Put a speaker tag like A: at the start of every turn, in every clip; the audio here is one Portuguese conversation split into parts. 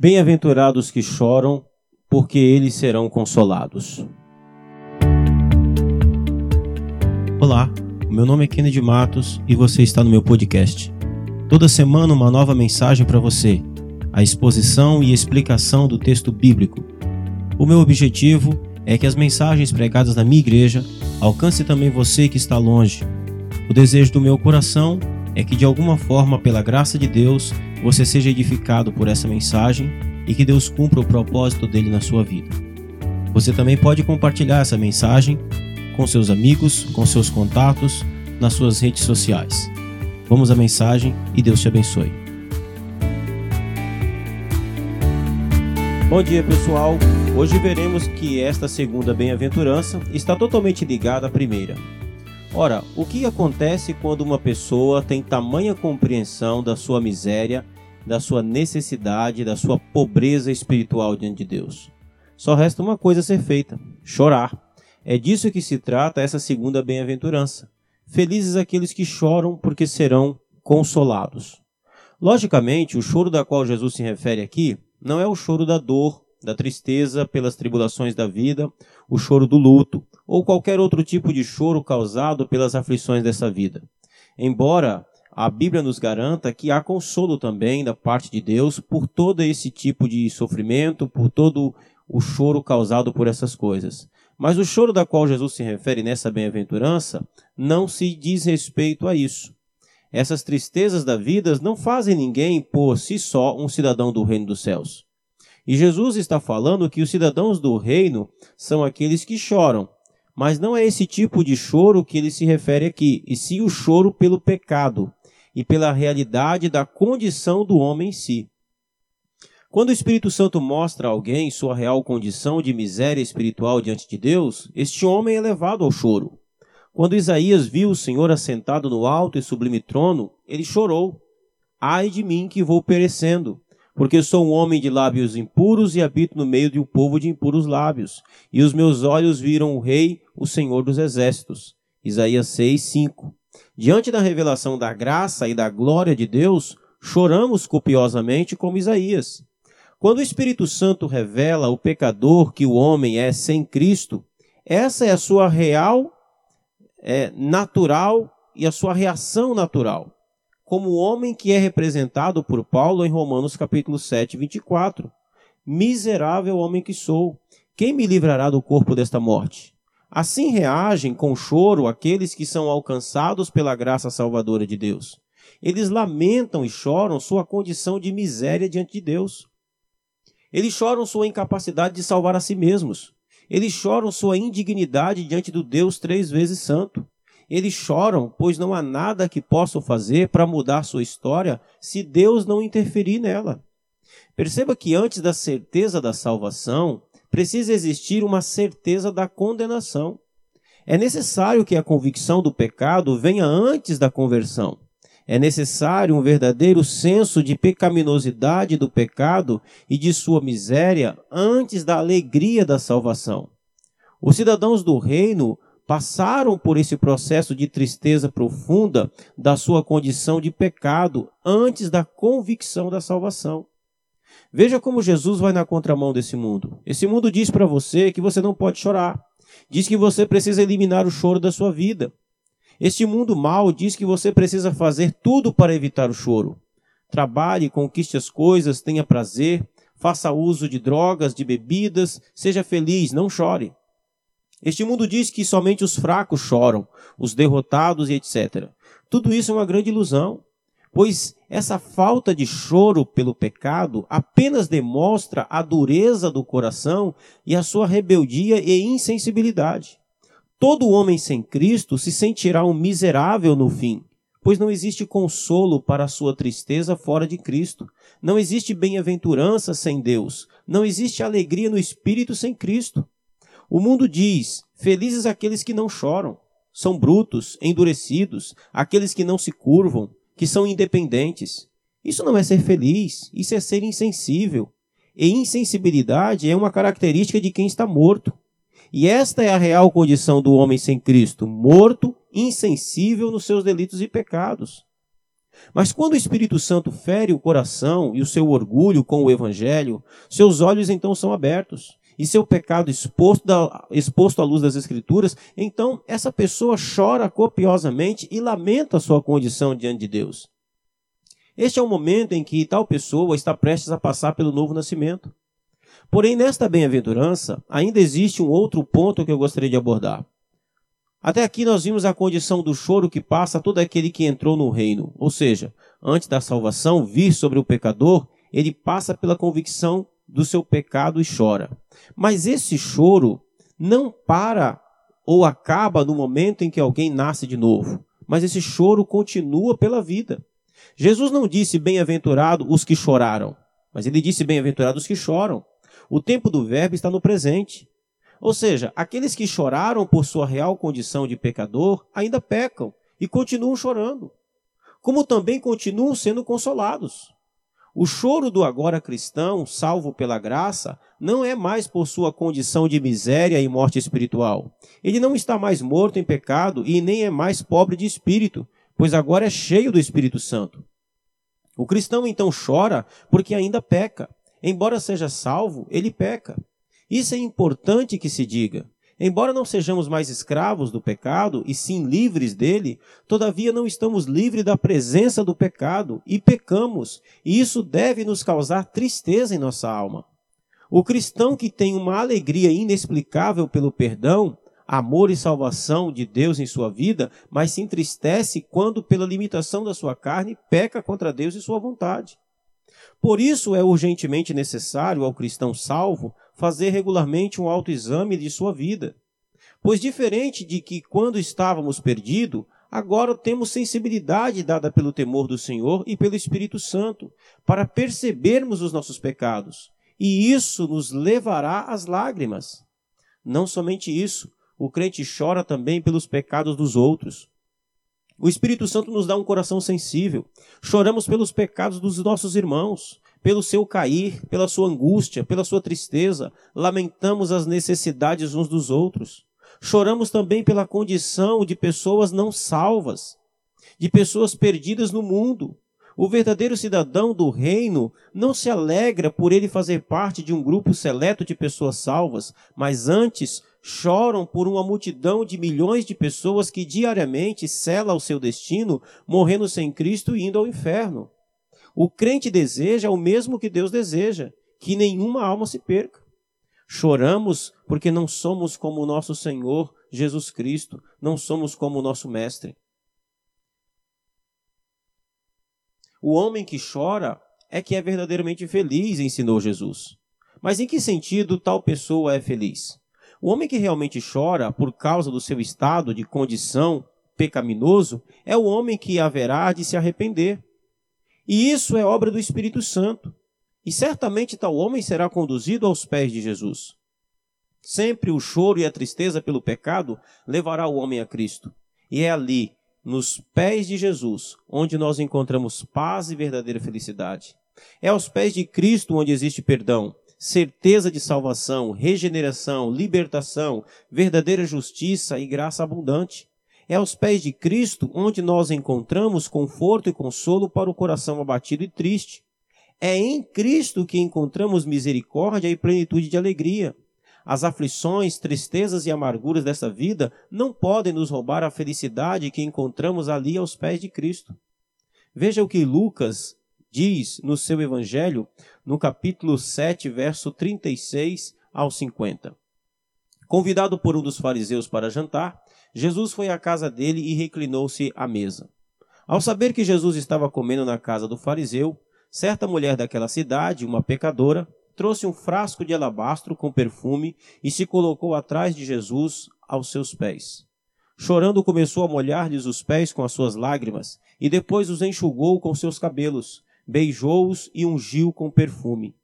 A: Bem-aventurados que choram, porque eles serão consolados. Olá, meu nome é Kennedy Matos e você está no meu podcast. Toda semana uma nova mensagem para você, a exposição e explicação do texto bíblico. O meu objetivo é que as mensagens pregadas na minha igreja alcancem também você que está longe. O desejo do meu coração é que de alguma forma, pela graça de Deus, você seja edificado por essa mensagem e que Deus cumpra o propósito dele na sua vida. Você também pode compartilhar essa mensagem com seus amigos, com seus contatos, nas suas redes sociais. Vamos à mensagem e Deus te abençoe. Bom dia, pessoal. Hoje veremos que esta segunda bem-aventurança está totalmente ligada à primeira. Ora, o que acontece quando uma pessoa tem tamanha compreensão da sua miséria, da sua necessidade, da sua pobreza espiritual diante de Deus? Só resta uma coisa a ser feita: chorar. É disso que se trata essa segunda bem-aventurança. Felizes aqueles que choram, porque serão consolados. Logicamente, o choro da qual Jesus se refere aqui não é o choro da dor, da tristeza pelas tribulações da vida, o choro do luto, ou qualquer outro tipo de choro causado pelas aflições dessa vida. Embora a Bíblia nos garanta que há consolo também da parte de Deus por todo esse tipo de sofrimento, por todo o choro causado por essas coisas. Mas o choro da qual Jesus se refere nessa bem-aventurança não se diz respeito a isso. Essas tristezas da vida não fazem ninguém por si só um cidadão do reino dos céus. E Jesus está falando que os cidadãos do reino são aqueles que choram. Mas não é esse tipo de choro que ele se refere aqui, e sim o choro pelo pecado e pela realidade da condição do homem em si. Quando o Espírito Santo mostra a alguém sua real condição de miséria espiritual diante de Deus, este homem é levado ao choro. Quando Isaías viu o Senhor assentado no alto e sublime trono, ele chorou: Ai de mim que vou perecendo, porque sou um homem de lábios impuros e habito no meio de um povo de impuros lábios. E os meus olhos viram o Rei, o Senhor dos Exércitos. Isaías 6, 5. Diante da revelação da graça e da glória de Deus, choramos copiosamente como Isaías. Quando o Espírito Santo revela o pecador que o homem é sem Cristo, essa é a sua real, é, natural e a sua reação natural como o homem que é representado por Paulo em Romanos capítulo 7, 24. Miserável homem que sou, quem me livrará do corpo desta morte? Assim reagem com choro aqueles que são alcançados pela graça salvadora de Deus. Eles lamentam e choram sua condição de miséria diante de Deus. Eles choram sua incapacidade de salvar a si mesmos. Eles choram sua indignidade diante do Deus três vezes santo. Eles choram, pois não há nada que possam fazer para mudar sua história se Deus não interferir nela. Perceba que antes da certeza da salvação, precisa existir uma certeza da condenação. É necessário que a convicção do pecado venha antes da conversão. É necessário um verdadeiro senso de pecaminosidade do pecado e de sua miséria antes da alegria da salvação. Os cidadãos do reino passaram por esse processo de tristeza profunda da sua condição de pecado antes da convicção da salvação. Veja como Jesus vai na contramão desse mundo. Esse mundo diz para você que você não pode chorar. Diz que você precisa eliminar o choro da sua vida. Este mundo mal diz que você precisa fazer tudo para evitar o choro. Trabalhe, conquiste as coisas, tenha prazer, faça uso de drogas, de bebidas, seja feliz, não chore. Este mundo diz que somente os fracos choram, os derrotados e etc. Tudo isso é uma grande ilusão, pois essa falta de choro pelo pecado apenas demonstra a dureza do coração e a sua rebeldia e insensibilidade. Todo homem sem Cristo se sentirá um miserável no fim, pois não existe consolo para a sua tristeza fora de Cristo. Não existe bem-aventurança sem Deus. Não existe alegria no espírito sem Cristo. O mundo diz: felizes aqueles que não choram, são brutos, endurecidos, aqueles que não se curvam, que são independentes. Isso não é ser feliz, isso é ser insensível. E insensibilidade é uma característica de quem está morto. E esta é a real condição do homem sem Cristo: morto, insensível nos seus delitos e pecados. Mas quando o Espírito Santo fere o coração e o seu orgulho com o Evangelho, seus olhos então são abertos e seu pecado exposto, da, exposto à luz das Escrituras, então essa pessoa chora copiosamente e lamenta a sua condição diante de Deus. Este é o momento em que tal pessoa está prestes a passar pelo novo nascimento. Porém, nesta bem-aventurança, ainda existe um outro ponto que eu gostaria de abordar. Até aqui nós vimos a condição do choro que passa todo aquele que entrou no reino, ou seja, antes da salvação vir sobre o pecador, ele passa pela convicção do seu pecado e chora. Mas esse choro não para ou acaba no momento em que alguém nasce de novo, mas esse choro continua pela vida. Jesus não disse bem-aventurado os que choraram, mas ele disse bem-aventurados os que choram. O tempo do verbo está no presente. Ou seja, aqueles que choraram por sua real condição de pecador ainda pecam e continuam chorando, como também continuam sendo consolados. O choro do agora cristão, salvo pela graça, não é mais por sua condição de miséria e morte espiritual. Ele não está mais morto em pecado e nem é mais pobre de espírito, pois agora é cheio do Espírito Santo. O cristão então chora porque ainda peca. Embora seja salvo, ele peca. Isso é importante que se diga. Embora não sejamos mais escravos do pecado, e sim livres dele, todavia não estamos livres da presença do pecado e pecamos, e isso deve nos causar tristeza em nossa alma. O cristão que tem uma alegria inexplicável pelo perdão, amor e salvação de Deus em sua vida, mas se entristece quando, pela limitação da sua carne, peca contra Deus e sua vontade. Por isso é urgentemente necessário ao cristão salvo fazer regularmente um autoexame de sua vida. Pois, diferente de que quando estávamos perdidos, agora temos sensibilidade dada pelo temor do Senhor e pelo Espírito Santo, para percebermos os nossos pecados. E isso nos levará às lágrimas. Não somente isso, o crente chora também pelos pecados dos outros. O Espírito Santo nos dá um coração sensível. Choramos pelos pecados dos nossos irmãos, pelo seu cair, pela sua angústia, pela sua tristeza. Lamentamos as necessidades uns dos outros. Choramos também pela condição de pessoas não salvas, de pessoas perdidas no mundo. O verdadeiro cidadão do reino não se alegra por ele fazer parte de um grupo seleto de pessoas salvas, mas antes choram por uma multidão de milhões de pessoas que diariamente sela o seu destino, morrendo sem Cristo e indo ao inferno. O crente deseja o mesmo que Deus deseja, que nenhuma alma se perca. Choramos porque não somos como o nosso Senhor Jesus Cristo, não somos como o nosso Mestre. O homem que chora é que é verdadeiramente feliz, ensinou Jesus. Mas em que sentido tal pessoa é feliz? O homem que realmente chora por causa do seu estado de condição pecaminoso é o homem que haverá de se arrepender. E isso é obra do Espírito Santo. E certamente tal homem será conduzido aos pés de Jesus. Sempre o choro e a tristeza pelo pecado levará o homem a Cristo. E é ali, nos pés de Jesus, onde nós encontramos paz e verdadeira felicidade. É aos pés de Cristo onde existe perdão, certeza de salvação, regeneração, libertação, verdadeira justiça e graça abundante. É aos pés de Cristo onde nós encontramos conforto e consolo para o coração abatido e triste. É em Cristo que encontramos misericórdia e plenitude de alegria. As aflições, tristezas e amarguras dessa vida não podem nos roubar a felicidade que encontramos ali aos pés de Cristo. Veja o que Lucas diz no seu evangelho, no capítulo 7, verso 36 ao 50. Convidado por um dos fariseus para jantar, Jesus foi à casa dele e reclinou-se à mesa. Ao saber que Jesus estava comendo na casa do fariseu, certa mulher daquela cidade, uma pecadora, trouxe um frasco de alabastro com perfume e se colocou atrás de Jesus aos seus pés. Chorando, começou a molhar-lhes os pés com as suas lágrimas e depois os enxugou com seus cabelos beijou-os e ungiu com perfume.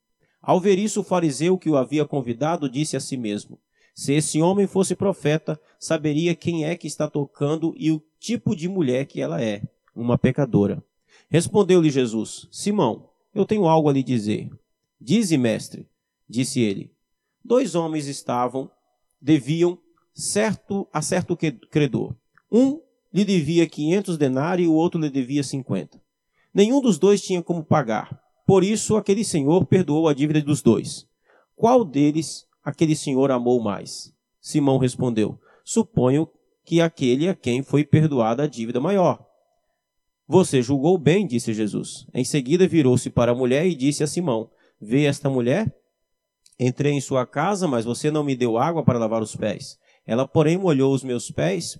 A: Ao ver isso, o fariseu que o havia convidado disse a si mesmo: Se esse homem fosse profeta, saberia quem é que está tocando e o tipo de mulher que ela é, uma pecadora. Respondeu-lhe Jesus: Simão, eu tenho algo a lhe dizer. Dize, mestre, disse ele. Dois homens estavam, deviam certo a certo credor. Um lhe devia quinhentos denários e o outro lhe devia cinquenta. Nenhum dos dois tinha como pagar. Por isso, aquele senhor perdoou a dívida dos dois. Qual deles aquele senhor amou mais? Simão respondeu: Suponho que aquele a quem foi perdoada a dívida maior. Você julgou bem, disse Jesus. Em seguida virou-se para a mulher e disse a Simão: Vê esta mulher? Entrei em sua casa, mas você não me deu água para lavar os pés. Ela, porém, molhou os meus pés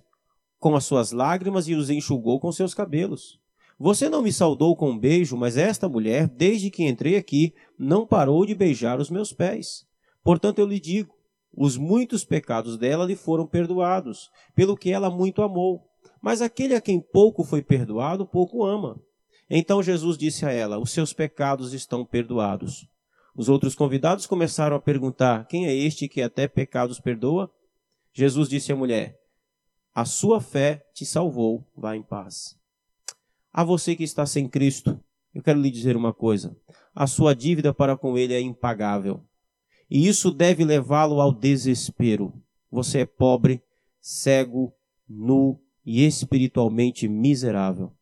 A: com as suas lágrimas e os enxugou com seus cabelos. Você não me saudou com um beijo, mas esta mulher, desde que entrei aqui, não parou de beijar os meus pés. Portanto, eu lhe digo: os muitos pecados dela lhe foram perdoados, pelo que ela muito amou. Mas aquele a quem pouco foi perdoado, pouco ama. Então Jesus disse a ela: Os seus pecados estão perdoados. Os outros convidados começaram a perguntar: Quem é este que até pecados perdoa? Jesus disse à mulher: A sua fé te salvou, vá em paz. A você que está sem Cristo, eu quero lhe dizer uma coisa: a sua dívida para com Ele é impagável. E isso deve levá-lo ao desespero. Você é pobre, cego, nu e espiritualmente miserável.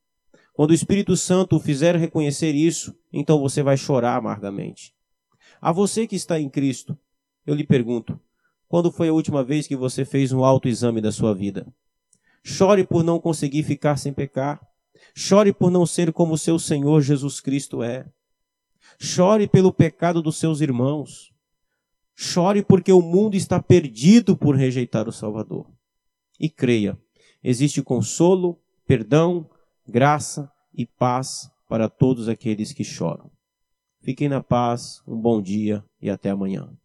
A: Quando o Espírito Santo o fizer reconhecer isso, então você vai chorar amargamente. A você que está em Cristo, eu lhe pergunto: quando foi a última vez que você fez um autoexame da sua vida? Chore por não conseguir ficar sem pecar. Chore por não ser como seu Senhor Jesus Cristo é. Chore pelo pecado dos seus irmãos. Chore porque o mundo está perdido por rejeitar o Salvador. E creia, existe consolo, perdão, graça e paz para todos aqueles que choram. Fiquem na paz, um bom dia e até amanhã.